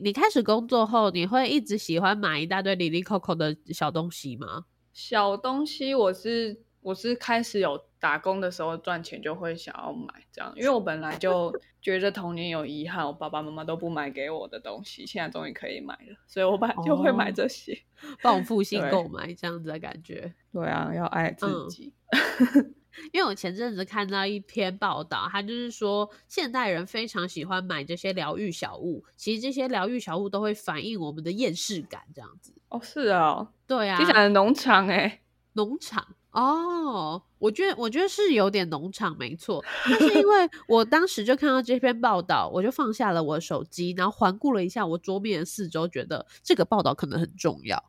你开始工作后，你会一直喜欢买一大堆里里扣扣的小东西吗？小东西我是我是开始有打工的时候赚钱就会想要买这样，因为我本来就 觉得童年有遗憾，我爸爸妈妈都不买给我的东西，现在终于可以买了，所以我本来就会买哦这些。报复性对购买这样子的感觉。对啊，要爱自嗯己。因为我前阵子看到一篇报道，他就是说现代人非常喜欢买这些疗愈小物，其实这些疗愈小物都会反映我们的厌世感，这样子。哦，是啊，对啊，听起来很农场哎、农场哦，我觉得我觉得是有点农场没错，但是因为 我当时就看到这篇报道，我就放下了我的手机，然后环顾了一下我桌面的四周，觉得这个报道可能很重要。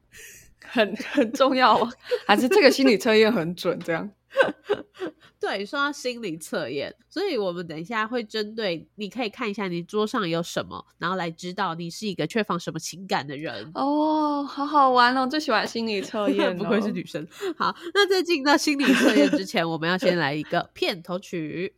很 很重要啊，还是这个心理测验很准？这样 对，说到心理测验，所以我们等一下会针对，你可以看一下你桌上有什么，然后来知道你是一个缺乏什么情感的人。哦，好好玩哦，最喜欢心理测验、哦，不愧是女生。好，那在进到心理测验之前，我们要先来一个片头曲。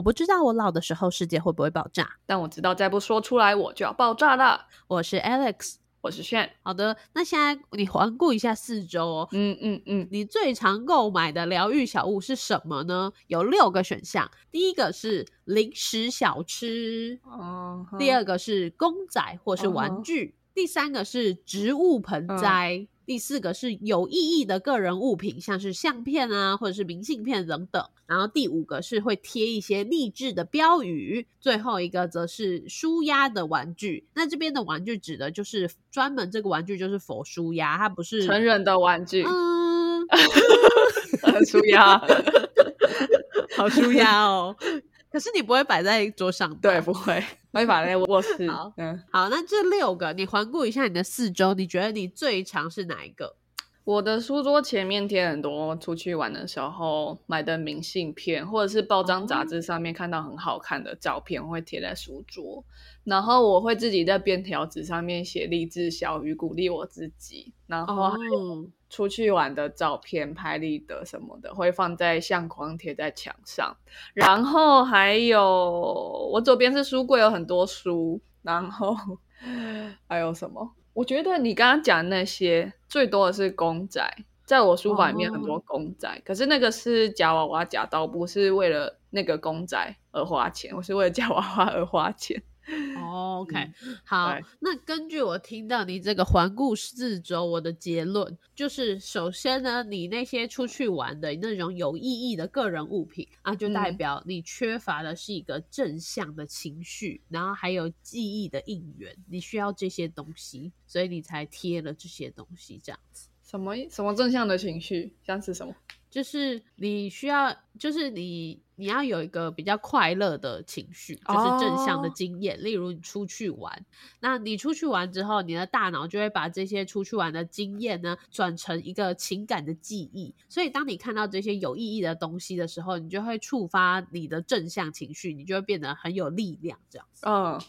我不知道我老的时候世界会不会爆炸。但我知道再不说出来我就要爆炸了。我是 Alex。我是炫，好的，那现在你环顾一下四周哦，嗯嗯嗯，你最常购买的疗愈小物是什么呢？有六个选项，第一个是零食小吃，哦，第二个是公仔或是玩具，第三个是植物盆栽。第四个是有意义的个人物品，像是相片啊，或者是明信片等等。然后第五个是会贴一些励志的标语，最后一个则是舒压的玩具。那这边的玩具指的就是专门这个玩具就是否舒压，它不是成人的玩具，嗯 很舒压，好舒压哦。可是你不会摆在桌上，对，不会，会摆在卧室。好嗯，好，那这六个你环顾一下你的四周，你觉得你最长是哪一个？我的书桌前面贴很多出去玩的时候买的明信片，或者是报章杂志上面看到很好看的照片，会贴在书桌。然后我会自己在便条纸上面写励志小语，鼓励我自己。然后还有哦，出去玩的照片、拍立得什么的，会放在相框贴在墙上。然后还有我左边是书柜，有很多书。然后 还有什么？我觉得你刚刚讲那些最多的是公仔，在我书房里面很多公仔，可是那个是夹娃娃夹到，不是为了那个公仔而花钱，我是为了夹娃娃而花钱。哦，OK，、嗯好。那根据我听到你这个环顾四周，我的结论就是，首先呢，你那些出去玩的那种有意义的个人物品啊，就代嗯表你缺乏的是一个正向的情绪，然后还有记忆的应援，你需要这些东西，所以你才贴了这些东西，这样子。什么什么正向的情绪，像是什么？就是你需要，就是你你要有一个比较快乐的情绪，就是正向的哦经验。例如你出去玩，那你出去玩之后，你的大脑就会把这些出去玩的经验呢转成一个情感的记忆。所以当你看到这些有意义的东西的时候，你就会触发你的正向情绪，你就会变得很有力量，这样子，嗯，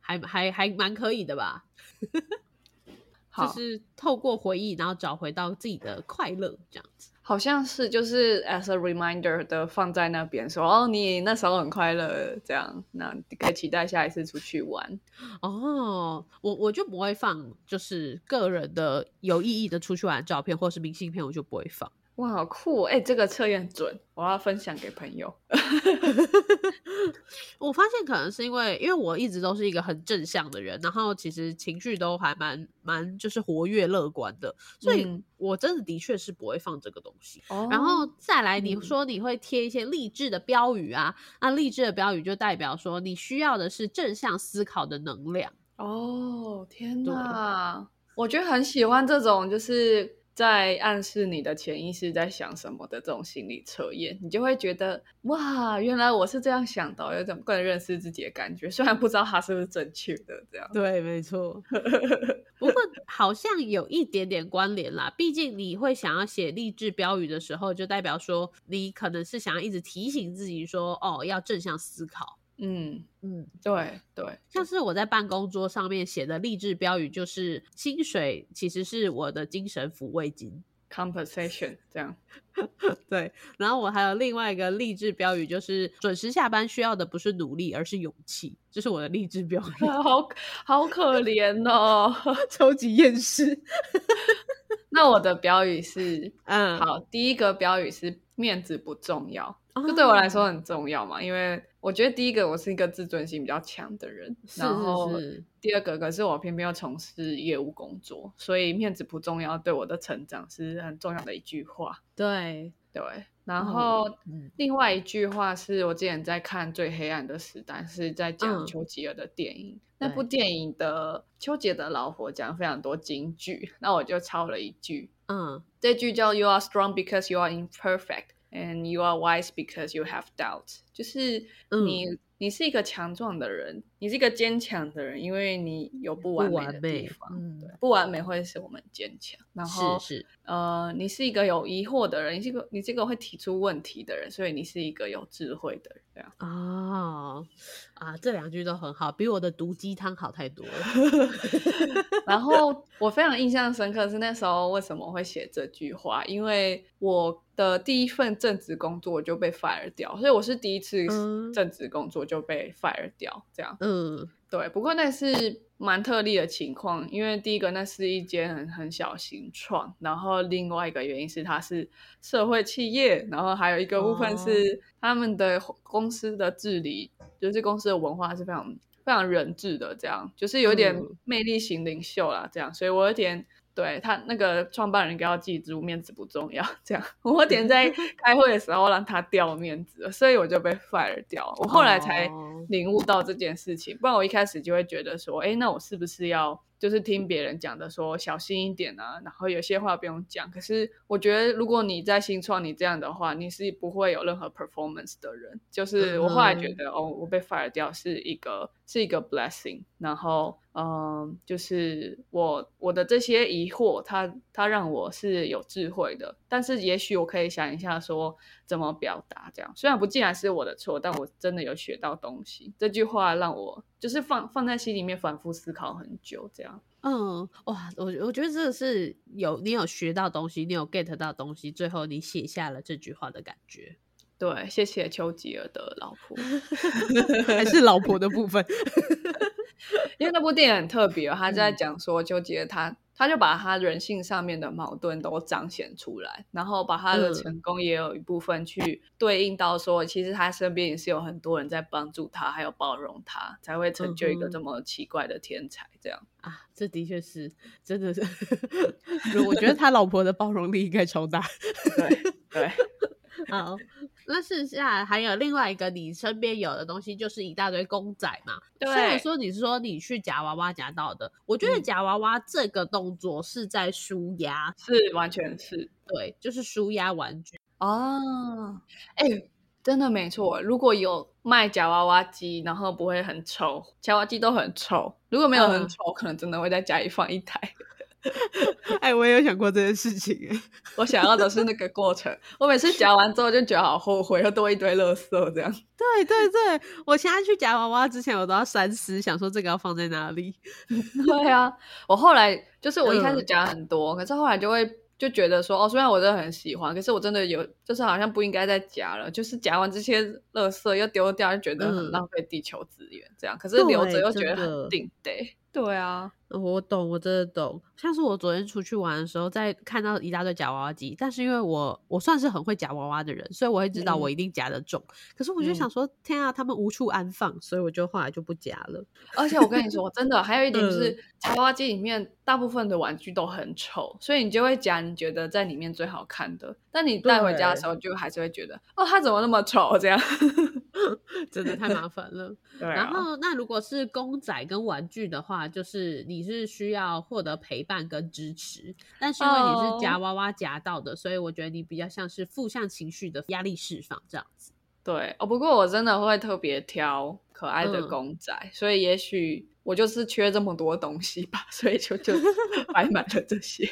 还还还蛮可以的吧？就，是透过回忆，然后找回到自己的快乐，这样子。好像是就是 as a reminder 的放在那边说，哦，你那时候很快乐，这样，那你可以期待下一次出去玩。哦，我我就不会放，就是个人的有意义的出去玩的照片或是明信片，我就不会放。哇，好酷！哎、这个测验准，我要分享给朋友。我发现可能是因为，因为我一直都是一个很正向的人，然后其实情绪都还蛮蛮就是活跃乐观的，所以嗯我真的的确是不会放这个东西。哦然后再来，你嗯说你会贴一些励志的标语啊，那励志的标语就代表说你需要的是正向思考的能量。哦，天对哪！我觉得很喜欢这种，就是在暗示你的潜意识在想什么的这种心理测验，你就会觉得哇，原来我是这样想的，有种更认识自己的感觉。虽然不知道它是不是正确的，这样。对，没错。不过好像有一点点关联啦，毕竟你会想要写励志标语的时候，就代表说你可能是想要一直提醒自己说，哦，要正向思考。嗯嗯，对对，像是我在办公桌上面写的励志标语，就是薪水其实是我的精神抚慰金。compensation 这样。对，然后我还有另外一个励志标语，就是准时下班需要的不是努力，而是勇气，这是我的励志标语。好好可怜哦。超级厌世。那我的标语是，嗯，好，第一个标语是面子不重要，哦，这对我来说很重要嘛，因为我觉得第一个我是一个自尊心比较强的人，是然后第二个可是我偏偏要从事业务工作，所以面子不重要对我的成长是很重要的一句话。对，对，然后、嗯另外一句话是我之前在看《最黑暗的时代》，是在讲嗯丘吉尔的电影。那部电影的丘吉尔的老婆讲非常多金句，那我就抄了一句，嗯这句叫 “You are strong because you are imperfect, and you are wise because you have doubts”，就是嗯你、你是一个强壮的人，你是一个坚强的人，因为你有不完美的地方。嗯对，不完美会使我们坚强。然后是是，呃，你是一个有疑惑的人，你是一个你这个会提出问题的人，所以你是一个有智慧的人。这样，哦啊，这两句都很好，比我的毒鸡汤好太多了。然后 我非常印象深刻是那时候为什么会写这句话，因为我的第一份正职工作就被 fire 掉，所以我是第一次嗯正职工作就被 fire 掉，这样。嗯对，不过那是蛮特例的情况，因为第一个那是一间很很小型创，然后另外一个原因是它是社会企业，然后还有一个部分哦是他们的公司的治理，就是公司的文化是非常非常人治的，这样就是有点嗯魅力型领袖啦，这样，所以我有点。对他那个创办人应该要记住，面子不重要。这样，我有点在 开会的时候让他掉面子了，所以我就被 fire 掉。我后来才哦领悟到这件事情，不然我一开始就会觉得说，哎，那我是不是要就是听别人讲的说小心一点啊，然后有些话不用讲。可是我觉得，如果你在新创你这样的话，你是不会有任何 performance 的人。就是我后来觉得，哦，我被 fire 掉是一个是一个 blessing，然后嗯，就是我我的这些疑惑，它它让我是有智慧的，但是也许我可以想一下说怎么表达这样。虽然不尽然是我的错，但我真的有学到东西。这句话让我就是放放在心里面反复思考很久，这样。嗯，哇，我我觉得这个是有你有学到东西，你有 get 到东西，最后你写下了这句话的感觉，对，谢谢丘吉尔的老婆，还是老婆的部分。因为那部电影很特别哦，他在嗯讲说丘吉尔他他就把他人性上面的矛盾都彰显出来，然后把他的嗯成功也有一部分去对应到说，其实他身边也是有很多人在帮助他，还有包容他，才会成就一个这么奇怪的天才。这样，啊，这的确是，真的是，我觉得他老婆的包容力应该超大。对对，好，那剩下还有另外一个你身边有的东西，就是一大堆公仔嘛。对虽然说你是说你去夹娃娃夹到的，我觉得嗯夹娃娃这个动作是在舒压，是完全是对，就是舒压玩具。哦，哎、真的没错。如果有卖夹娃娃机，然后不会很丑，夹娃娃机都很臭。如果没有很嗯丑，可能真的会在家里放一台。哎，我也有想过这件事情。我想要的是那个过程。我每次夹完之后就觉得好后悔，又多一堆垃圾这样。对对对，我现在去夹娃娃之前，我都要三思，想说这个要放在哪里。对啊，我后来就是我一开始嗯夹很多，可是后来就会就觉得说，哦，虽然我真的很喜欢，可是我真的有就是好像不应该再夹了，就是夹完这些垃圾又丢掉，就觉得很嗯浪费地球资源，这样。可是留着又觉得很定得。对啊，我懂，我真的懂。像是我昨天出去玩的时候，在看到一大堆夹娃娃机，但是因为我我算是很会夹娃娃的人，所以我会知道我嗯一定夹得中。可是我就嗯想说，天啊，他们无处安放，所以我就后来就不夹了。而且我跟你说，真的还有一点就是嗯，夹娃娃机里面大部分的玩具都很丑，所以你就会夹你觉得在里面最好看的，但你带回家的时候就还是会觉得，哦，它怎么那么丑这样。真的太麻烦了。对啊，然后，那如果是公仔跟玩具的话，就是你是需要获得陪伴跟支持，但是因为你是夹哦娃娃夹到的所以我觉得你比较像是负向情绪的压力释放这样子。对哦，不过我真的会特别挑可爱的嗯公仔，所以也许我就是缺这么多东西吧，所以就就 摆满了这些。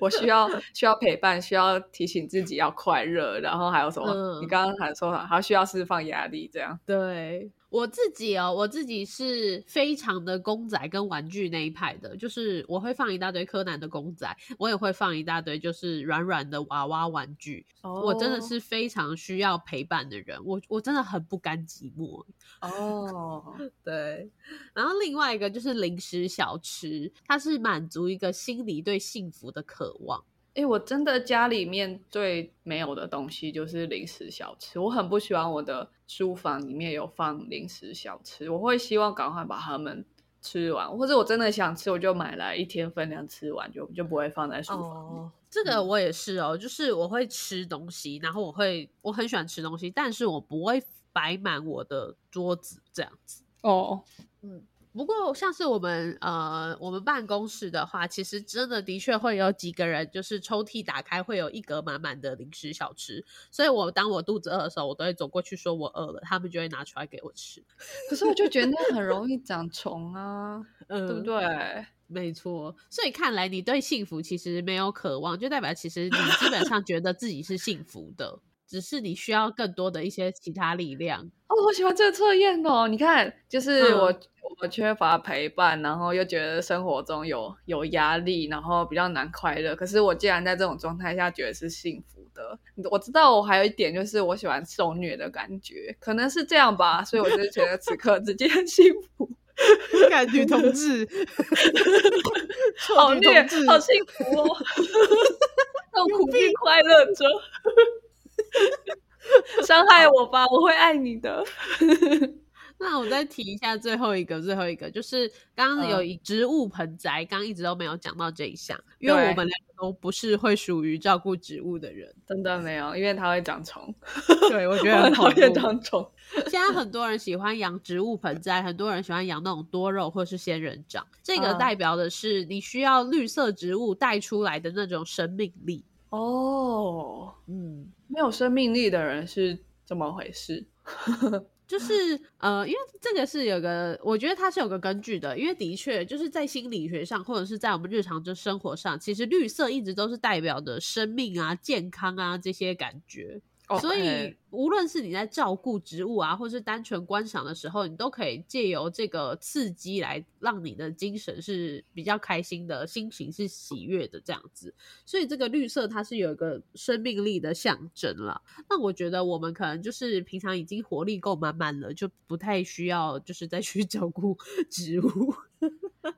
我需要需要陪伴，需要提醒自己要快乐，然后还有什么？嗯你刚刚还说还需要释放压力，这样。对，我自己哦，我自己是非常的公仔跟玩具那一派的，就是我会放一大堆柯南的公仔，我也会放一大堆就是软软的娃娃玩具。我真的是非常需要陪伴的人，我我真的很不甘寂寞。哦，对。然后另外一个就是零食小吃，它是满足一个心里对幸福的渴望。哎，我真的家里面最没有的东西就是零食小吃，我很不喜欢我的书房里面有放零食小吃，我会希望赶快把它们吃完，或者我真的想吃，我就买来一天分量吃完，就就不会放在书房。这个我也是哦，就是我会吃东西，然后我会我很喜欢吃东西，但是我不会摆满我的桌子这样子。哦，嗯。不过，像是我们呃，我们办公室的话，其实真的的确会有几个人，就是抽屉打开会有一格满满的零食小吃。所以我当我肚子饿的时候，我都会走过去说我饿了，他们就会拿出来给我吃。可是我就觉得很容易长虫啊，对不对？没错。所以看来你对幸福其实没有渴望，就代表其实你基本上觉得自己是幸福的，只是你需要更多的一些其他力量。哦，我喜欢这个测验哦。你看，就是我。我缺乏陪伴，然后又觉得生活中有有压力，然后比较难快乐。可是我既然在这种状态下觉得是幸福的，我知道我还有一点就是我喜欢受虐的感觉，可能是这样吧。所以我就觉得此刻自己很幸福，感女同志 好虐，好幸福哦，痛苦并快乐着，伤害我吧，我会爱你的。那我再提一下最后一个，最后一个就是刚刚有以植物盆栽，刚刚一直都没有讲到这一项，因为我们两个都不是会属于照顾植物的人，真的没有，因为它会长虫。对，我觉得很 讨厌长虫。现在很多人喜欢养植物盆栽，很多人喜欢养那种多肉或是仙人掌，这个代表的是你需要绿色植物带出来的那种生命力。哦，嗯，没有生命力的人是怎么回事？就是呃，因为这个是有个，我觉得它是有个根据的，因为的确就是在心理学上，或者是在我们日常就生活上，其实绿色一直都是代表的生命啊、健康啊这些感觉。所以，无论是你在照顾植物啊，或是单纯观赏的时候，你都可以借由这个刺激来让你的精神是比较开心的，心情是喜悦的这样子。所以，这个绿色它是有一个生命力的象征了。那我觉得我们可能就是平常已经活力够满满了，就不太需要就是再去 照顾植物。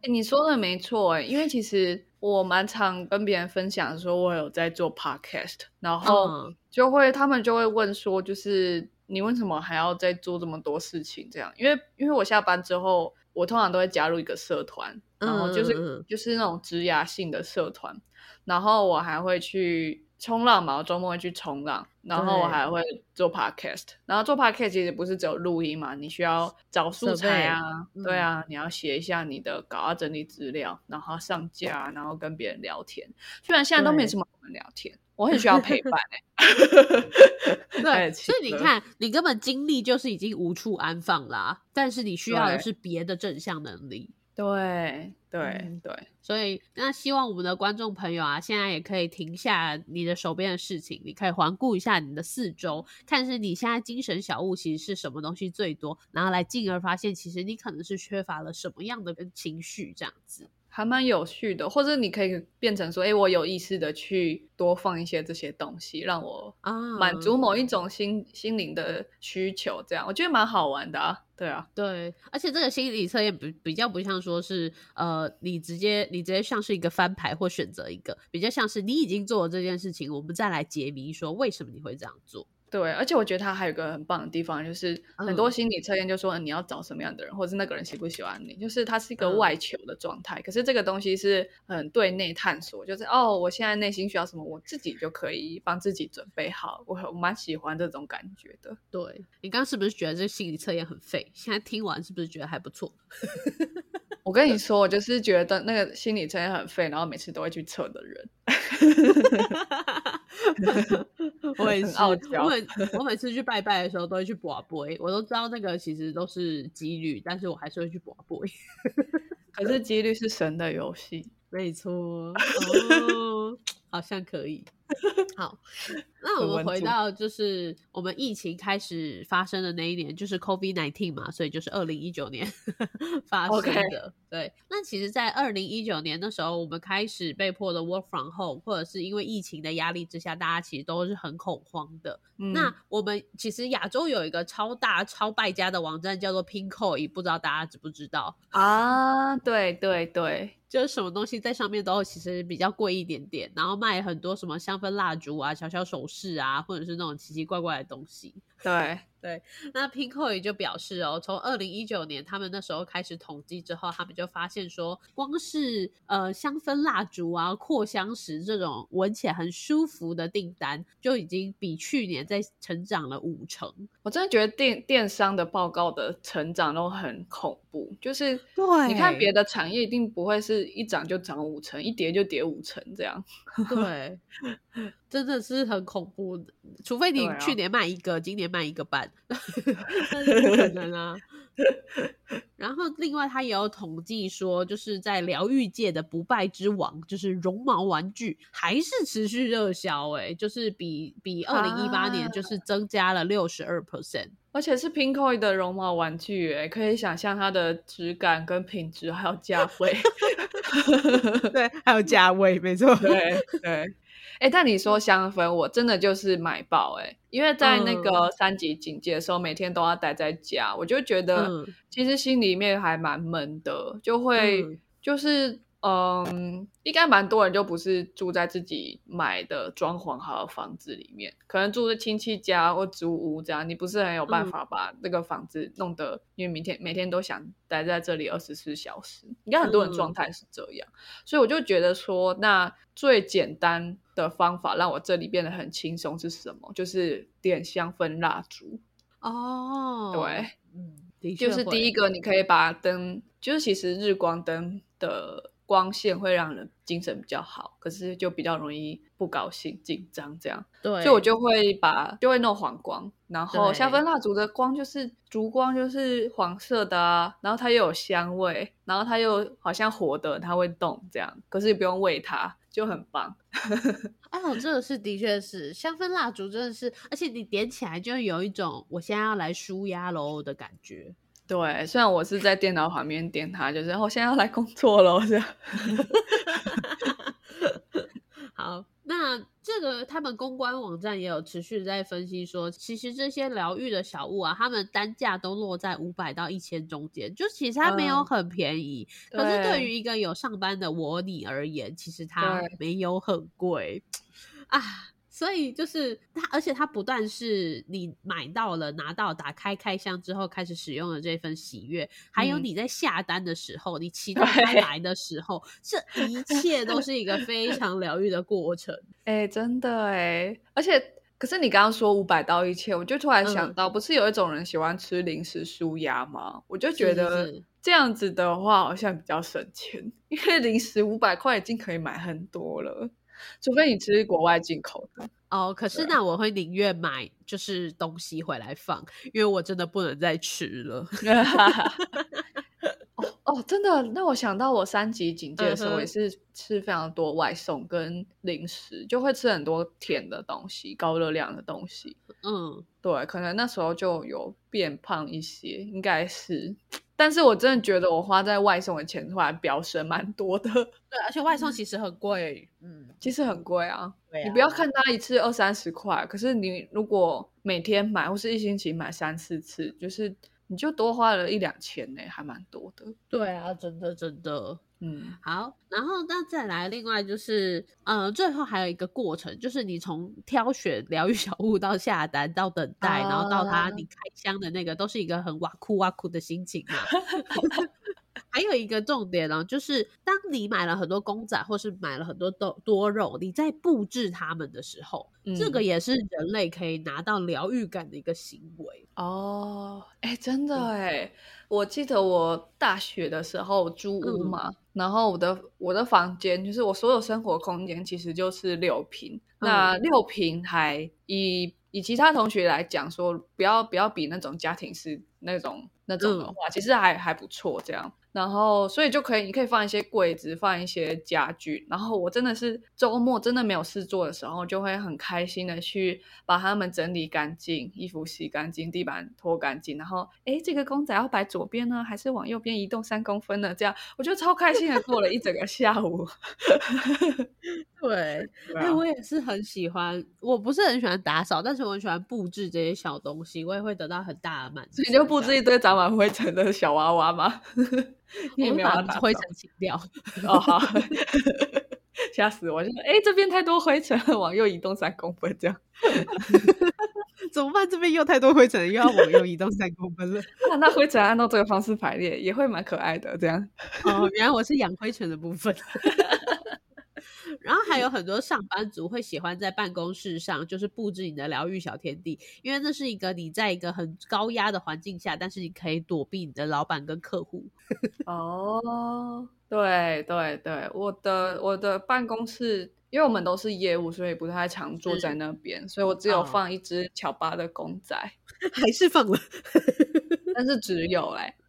你说的没错哎，因为其实我蛮常跟别人分享说，我有在做 podcast，然后就会他们就会问说，就是你为什么还要再做这么多事情？这样，因为因为我下班之后，我通常都会加入一个社团，然后就是就是那种职涯性的社团，然后我还会去。冲浪嘛，我周末会去冲浪，然后我还会做 podcast，然后做 podcast 其实不是只有录音嘛，你需要找素材啊，对啊，你要写一下你的稿，要整理资料，然后上架，然后跟别人聊天。虽然现在都没什么人聊天，我很需要陪伴 哎。对，所以你看，你根本精力就是已经无处安放啦，但是你需要的是别的正向能力。对对对，所以那希望我们的观众朋友啊，现在也可以停下你的手边的事情，你可以环顾一下你的四周，看是你现在精神小物其实是什么东西最多，然后来进而发现，其实你可能是缺乏了什么样的情绪，这样子。还蛮有趣的，或者你可以变成说，哎，我有意识的去多放一些这些东西，让我啊满足某一种心心灵的需求，这样我觉得蛮好玩的啊。对啊，对，而且这个心理测验比比较不像说是呃，你直接你直接像是一个翻牌或选择一个，比较像是你已经做了这件事情，我们再来解谜，说为什么你会这样做。对，而且我觉得他还有个很棒的地方，就是很多心理测验就说你要找什么样的人，或者是那个人喜不喜欢你，就是它是一个外求的状态。可是这个东西是很对内探索，就是哦，我现在内心需要什么，我自己就可以帮自己准备好。我我蛮喜欢这种感觉的。对你刚刚是不是觉得这心理测验很废？现在听完是不是觉得还不错？我跟你说，我就是觉得那个心理测验很废，然后每次都会去测的人。我也是，我每我每次去拜拜的时候都会去卜杯，我都知道那个其实都是几率，但是我还是会去卜杯。可是几率是神的游戏，没错，哦好像可以。好，那我们回到就是我们疫情开始发生的那一年，就是 COVID nineteen 嘛，所以就是二零一九年 发生的。对，那其实，在二零一九年的时候，我们开始被迫的 work from home，或者是因为疫情的压力之下，大家其实都是很恐慌的。嗯那我们其实亚洲有一个超大超败家的网站叫做 Pinkoi，不知道大家知不知道啊？对对对。就是什么东西在上面都其实比较贵一点点，然后卖很多什么香氛蜡烛啊、小小首饰啊，或者是那种奇奇怪怪的东西。对。对，那 Pinko 也就表示哦，从二零一九年他们那时候开始统计之后，他们就发现说，光是呃香氛蜡烛啊、扩香石这种闻起来很舒服的订单，就已经比去年在成长了五成。我真的觉得电电商的报告的成长都很恐怖，就是对，你看别的产业一定不会是一涨就涨五成，一跌就跌五成这样。对。真的是很恐怖，除非你去年卖一个，今年卖一个半，那是不可能啊。然后另外他也有统计说，就是在疗愈界的不败之王，就是绒毛玩具，还是持续热销，哎，就是比比二零一八年就是增加了六十二 percent，而且是 Pinkoi 的绒毛玩具，哎，可以想象它的质感跟品质还有价位，对，还有价位，没错，对对。哎，但你说香氛，我真的就是买爆哎，因为在那个三级警戒的时候，每天都要待在家，我就觉得其实心里面还蛮闷的，就会就是。嗯，应该蛮多人就不是住在自己买的装潢好的房子里面，可能住在亲戚家或租屋这样，你不是很有办法把那个房子弄得，因为明天每天都想待在这里二十四小时，应该很多人状态是这样，所以我就觉得说，那最简单的方法让我这里变得很轻松是什么？就是点香氛蜡烛。哦，对，嗯，就是第一个你可以把灯，就是其实日光灯的。光线会让人精神比较好，可是就比较容易不高兴、紧张这样。对，所以我就会把就会弄黄光，然后香氛蜡烛的光就是烛光，就是黄色的啊。然后它又有香味，然后它又好像活的，它会动这样。可是你不用喂它，就很棒。哎，我这个是的确是香氛蜡烛，真的是，而且你点起来就有一种我现在要来舒压喽的感觉。对，虽然我是在电脑旁边点它，就是我现在要来工作了，这样。好，那这个他们公关网站也有持续在分析说，其实这些疗愈的小物啊，他们单价都落在五百到一千中间，就其实它没有很便宜。可是对于一个有上班的我你而言，其实它没有很贵 啊。所以就是它，而且它不但是你买到了、拿到、打开开箱之后开始使用的这份喜悦，还有你在下单的时候，你期待它来的时候，这一 切都是一个非常疗愈的过程。哎，真的哎，而且可是你刚刚说五百到一千，我就突然想到，不是有一种人喜欢吃零食舒压吗？我就觉得这样子的话好像比较省钱，因为零食五百块已经可以买很多了。除非你吃国外进口的哦，可是那我会宁愿买就是东西回来放，因为我真的不能再吃了。哦哦，真的，那我想到我三级警戒的时候，也是吃非常多外送跟零食，就会吃很多甜的东西、高热量的东西。嗯，对，可能那时候就有变胖一些，应该是。但是我真的觉得我花在外送的钱突然飙升蛮多的，对，而且外送其实很贵，嗯，其实很贵啊。你不要看它一次二三十块，可是你如果每天买或是一星期买三四次，就是你就多花了一两千呢，还蛮多的。对啊，真的真的。嗯，好，然后那再来，另外就是，呃，最后还有一个过程，就是你从挑选疗愈小物到下单到等待，然后到它你开箱的那个，都是一个很哇酷哇酷的心情嘛。还有一个重点呢，就是当你买了很多公仔，或是买了很多多多肉，你在布置它们的时候，这个也是人类可以拿到疗愈感的一个行为。哦。哎，真的哎，我记得我大学的时候租屋嘛，然后我的我的房间就是我所有生活空间其实就是六平，那六平还以以其他同学来讲说，不要不要比那种家庭式那种那种的话，其实还还不错这样。然后所以就可以，你可以放一些柜子，放一些家具。然后我真的是周末真的没有事做的时候，就会很开心的去把它们整理干净，衣服洗干净，地板拖干净。然后，哎，这个公仔要摆左边呢，还是往右边移动三公分呢？这样我就超开心的过了一整个下午。对，哎，我也是很喜欢，我不是很喜欢打扫，但是我很喜欢布置这些小东西，我也会得到很大的满足。你就布置一堆长满灰尘的小娃娃吗？你没有把灰尘清掉？哦，好，吓死我！就说，哎，这边太多灰尘，往右移动三公分，这样 怎么办？这边又太多灰尘，又要往右移动三公分了。那那灰尘按照这个方式排列，也会蛮可爱的。这样哦，原来我是养灰尘的部分。然后还有很多上班族会喜欢在办公室上，就是布置你的疗愈小天地，因为那是一个你在一个很高压的环境下，但是你可以躲避你的老板跟客户。哦，对对对，我的我的办公室，因为我们都是业务，所以不太常坐在那边，所以我只有放一只乔巴的公仔，还是放了，但是只有哎，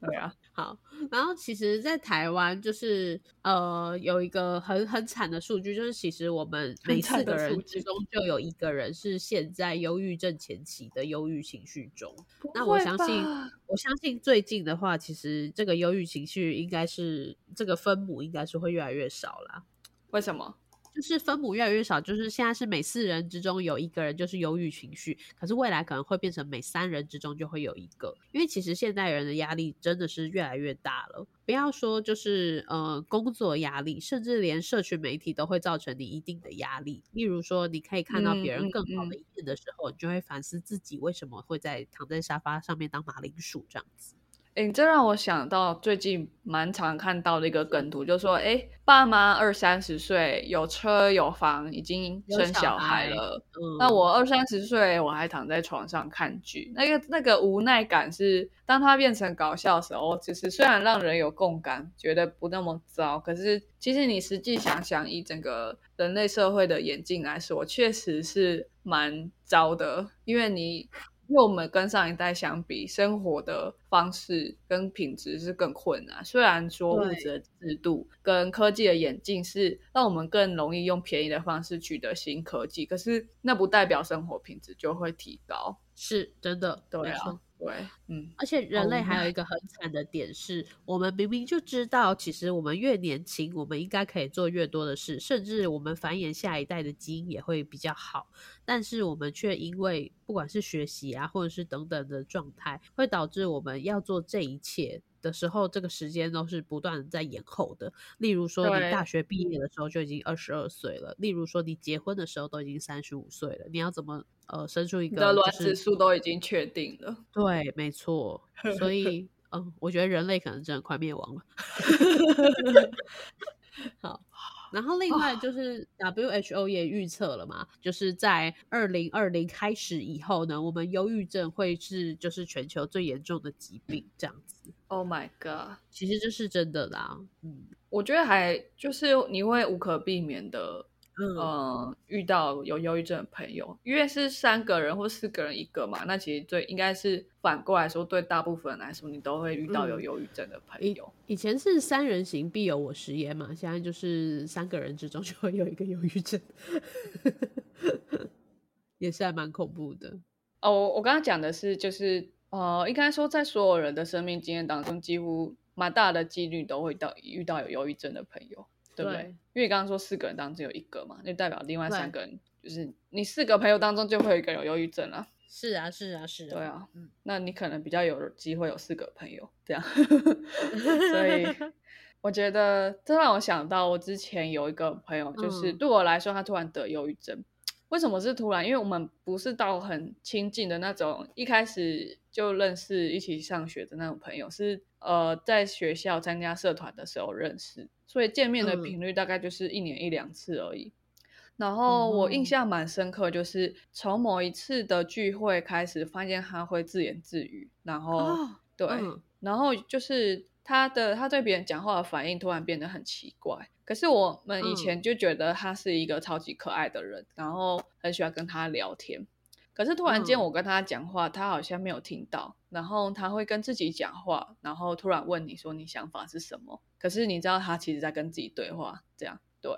对啊，好。然后其实，在台湾就是呃，有一个很很惨的数据，就是其实我们每四个人之中就有一个人是现在忧郁症前期的忧郁情绪中。那我相信，我相信最近的话，其实这个忧郁情绪应该是这个分母应该是会越来越少啦。为什么？就是分母越来越少，就是现在是每四人之中有一个人就是忧郁情绪，可是未来可能会变成每三人之中就会有一个，因为其实现代人的压力真的是越来越大了。不要说就是呃工作压力，甚至连社群媒体都会造成你一定的压力。例如说，你可以看到别人更好的一面的时候，你就会反思自己为什么会在躺在沙发上面当马铃薯这样子。哎，这让我想到最近蛮常看到的一个梗图，就说：哎，爸妈二三十岁，有车有房，已经生小孩了。那我二三十岁，我还躺在床上看剧，那个那个无奈感是，当它变成搞笑的时候，其实虽然让人有共感，觉得不那么糟，可是其实你实际想想，以整个人类社会的眼镜来说，确实是蛮糟的，因为你。因为我们跟上一代相比，生活的方式跟品质是更困难。虽然说物质的制度跟科技的演进是让我们更容易用便宜的方式取得新科技，可是那不代表生活品质就会提高。是真的，对啊。对，嗯，而且人类还有一个很惨的点是，我们明明就知道，其实我们越年轻，我们应该可以做越多的事，甚至我们繁衍下一代的基因也会比较好，但是我们却因为不管是学习啊，或者是等等的状态，会导致我们要做这一切。的时候，这个时间都是不断的在延后的。例如说，你大学毕业的时候就已经二十二岁了；，例如说，你结婚的时候都已经三十五岁了。你要怎么呃生出一个？的卵子数都已经确定了。对，没错。所以，嗯，我觉得人类可能真的快灭亡了。好。然后另外就是 WHO 也预测了嘛，就是在二零二零开始以后呢，我们忧郁症会是就是全球最严重的疾病这样子。Oh my god！其实这是真的啦。嗯，我觉得还就是你会无可避免的。嗯，遇到有忧郁症的朋友，因为是三个人或四个人一个嘛，那其实对应该是反过来说，对大部分人来说，你都会遇到有忧郁症的朋友。以前是三人行必有我师焉嘛，现在就是三个人之中就会有一个忧郁症，也是还蛮恐怖的。哦，我刚刚讲的是，就是呃，应该说在所有人的生命经验当中，几乎蛮大的几率都会到遇到有忧郁症的朋友。对不对？因为刚刚说四个人当中有一个嘛，就代表另外三个人，就是你四个朋友当中就会有一个有忧郁症啊。是啊，是啊，是啊。对啊，那你可能比较有机会有四个朋友这样。所以 我觉得这让我想到，我之前有一个朋友，就是对我来说，他突然得忧郁症。为什么是突然？因为我们不是到很亲近的那种，一开始就认识、一起上学的那种朋友，是呃在学校参加社团的时候认识。所以见面的频率大概就是一年一两次而已。然后我印象蛮深刻，就是从某一次的聚会开始，发现他会自言自语。然后对，然后就是他的他对别人讲话的反应突然变得很奇怪。可是我们以前就觉得他是一个超级可爱的人，然后很喜欢跟他聊天。可是突然间嗯我跟他讲话，他好像没有听到，然后他会跟自己讲话，然后突然问你说你想法是什么？可是你知道他其实在跟自己对话，这样对。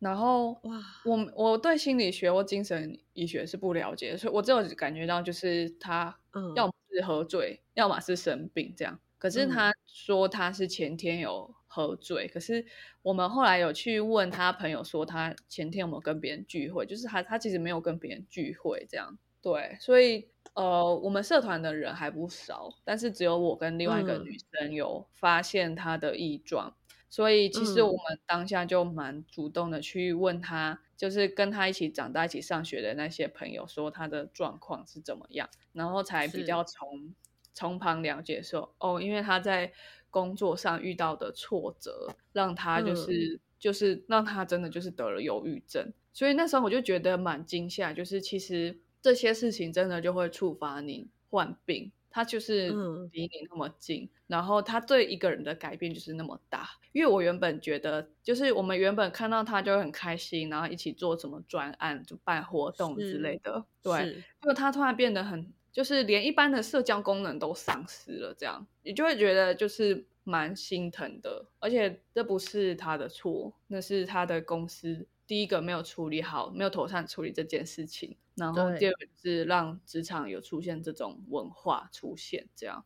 然后哇，我我对心理学或精神医学是不了解，所以我只有感觉到就是他嗯要么是喝醉，要么是生病这样。可是嗯他说他是前天有喝醉，可是我们后来有去问他朋友说他前天有没有跟别人聚会，就是他他其实没有跟别人聚会这样。对，所以呃，我们社团的人还不少，但是只有我跟另外一个嗯女生有发现他的异状。所以其实嗯我们当下就蛮主动的去问他，就是跟他一起长大、一起上学的那些朋友，说他的状况是怎么样，然后才比是较从从旁了解说，哦，因为他在工作上遇到的挫折，让他嗯就是、就是让他真的就是得了忧郁症，所以那时候我就觉得蛮惊吓，就是其实这些事情真的就会触发你患病。他就是嗯离你那么近，然后他对一个人的改变就是那么大。因为我原本觉得，就是我们原本看到他就会很开心，然后一起做什么专案，就办活动之类的。对，是就他突然变得很，就是连一般的社交功能都丧失了，这样你就会觉得就是蛮心疼的。而且这不是他的错，那是他的公司第一个没有处理好，没有妥善处理这件事情。然后第二个是让职场有出现这种文化出现，这样。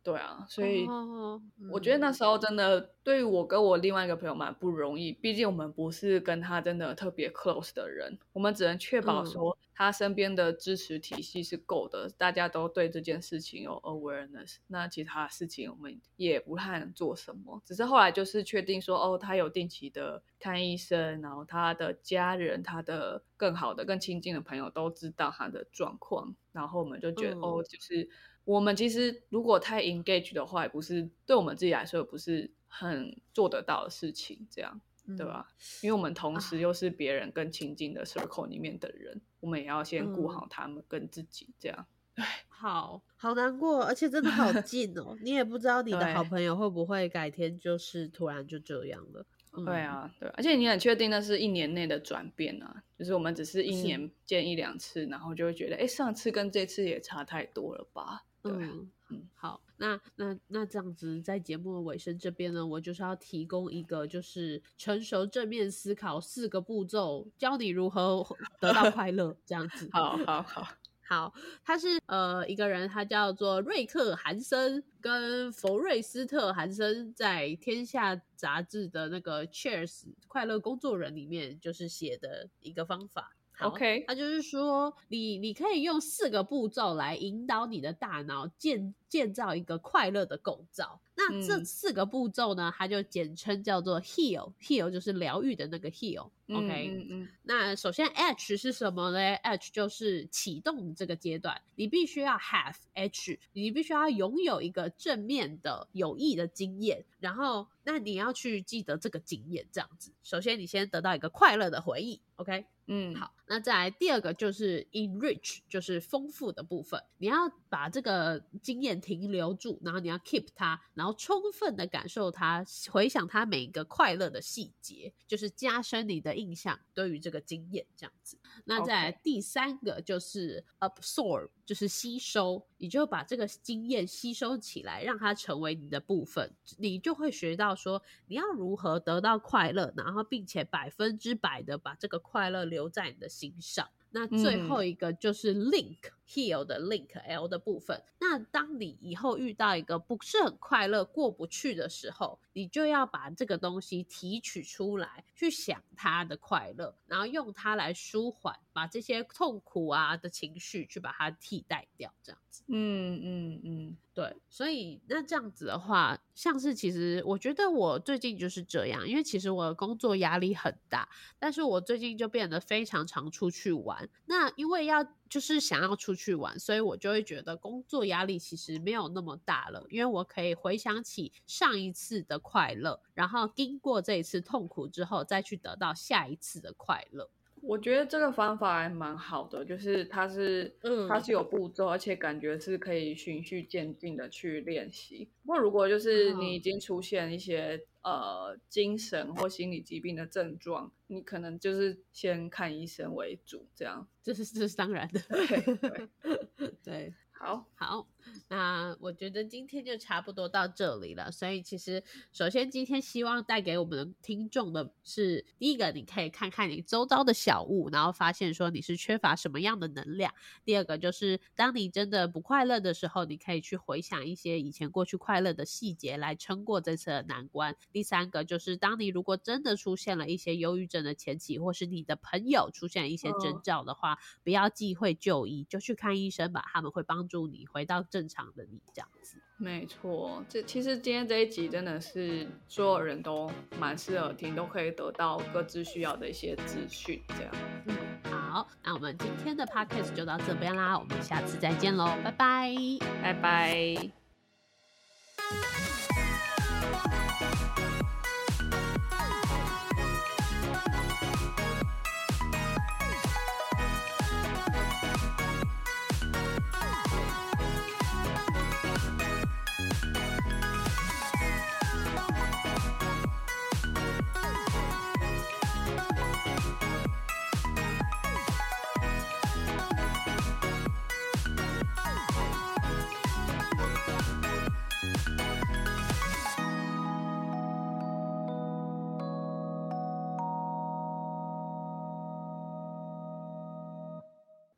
对啊，所以哦我觉得那嗯时候真的对于我跟我另外一个朋友蛮不容易，毕竟我们不是跟他真的特别 close 的人，我们只能确保嗯说他身边的支持体系是够的，大家都对这件事情有 awareness。那其他事情我们也不太能做什么，只是后来就是确定说，哦，他有定期的看医生，然后他的家人、他的更好的、更亲近的朋友都知道他的状况，然后我们就觉得，嗯哦，就是。我们其实如果太 engage 的话，也不是对我们自己来说，也不是很做得到的事情，这样对嗯吧？因为我们同时啊又是别人更亲近的 circle 里面的人，我们也要先顾嗯好他们跟自己，这样。好好难过，而且真的好近哦，你也不知道你的好朋友会不会改天就是突然就这样了。对啊，对，而且你很确定那是一年内的转变啊，就是我们只是一年见一两次，然后就会觉得，哎，上次跟这次也差太多了吧？对啊，嗯嗯好，那那那这样子，在节目的尾声这边呢，我就是要提供一个就是成熟正面思考四个步骤，教你如何得到 快乐，这样子。好好好，好，他是呃一个人，他叫做瑞克·韩森，跟弗瑞斯特·韩森在《天下》杂志的那个 Cheers 快乐工作人里面，就是写的一个方法。好 OK 他就是说，你你可以用四个步骤来引导你的大脑建建造一个快乐的构造。那这嗯四个步骤呢，它就简称叫做 heal，heal 就是疗愈的那个 heal。OK，、嗯嗯那首先 H 是什么呢？H 就是启动这个阶段，你必须要 have H，你必须要拥有一个正面的有益的经验，然后那你要去记得这个经验，这样子。首先你先得到一个快乐的回忆，OK。嗯，好，那再来第二个就是 enrich，就是丰富的部分。你要把这个经验停留住，然后你要 keep 它，然后充分的感受它，回想它每一个快乐的细节，就是加深你的印象对于这个经验这样子。那再来第三个就是 absorb，就是吸收，你就把这个经验吸收起来，让它成为你的部分，你就会学到说你要如何得到快乐，然后并且百分之百的把这个快乐留在你的心上。那最嗯后一个就是 link、heal 的 link L 的部分。那当你以后遇到一个不是很快乐、过不去的时候，你就要把这个东西提取出来，去想它的快乐，然后用它来舒缓，把这些痛苦啊的情绪去把它替代掉，这样子。嗯嗯嗯，对，所以那这样子的话，像是其实我觉得我最近就是这样，因为其实我的工作压力很大，但是我最近就变得非常常出去玩。那因为要就是想要出去玩，所以我就会觉得工作压力其实没有那么大了，因为我可以回想起上一次的快乐，然后经过这一次痛苦之后，再去得到下一次的快乐。我觉得这个方法还蛮好的，就是它是，嗯它是有步骤，而且感觉是可以循序渐进的去练习。不过如果就是你已经出现一些、呃精神或心理疾病的症状，你可能就是先看医生为主，这样。这是这是当然的。对 对，对，好，好，那我觉得今天就差不多到这里了。所以其实，首先今天希望带给我们的听众的是，第一个，你可以看看你周遭的小物，然后发现说你是缺乏什么样的能量。第二个就是，当你真的不快乐的时候，你可以去回想一些以前过去快乐的细节，来撑过这次的难关。第三个就是，当你如果真的出现了一些忧郁症的前期，或是你的朋友出现一些征嗯兆的话，不要忌讳就医，就去看医生吧，他们会帮助你回到正常的你这样子。没错。这其实今天这一集真的是所有人都蛮适合听，都可以得到各自需要的一些资讯，这样。嗯，好，那我们今天的 podcast 就到这边啦，我们下次再见喽，拜拜。拜拜。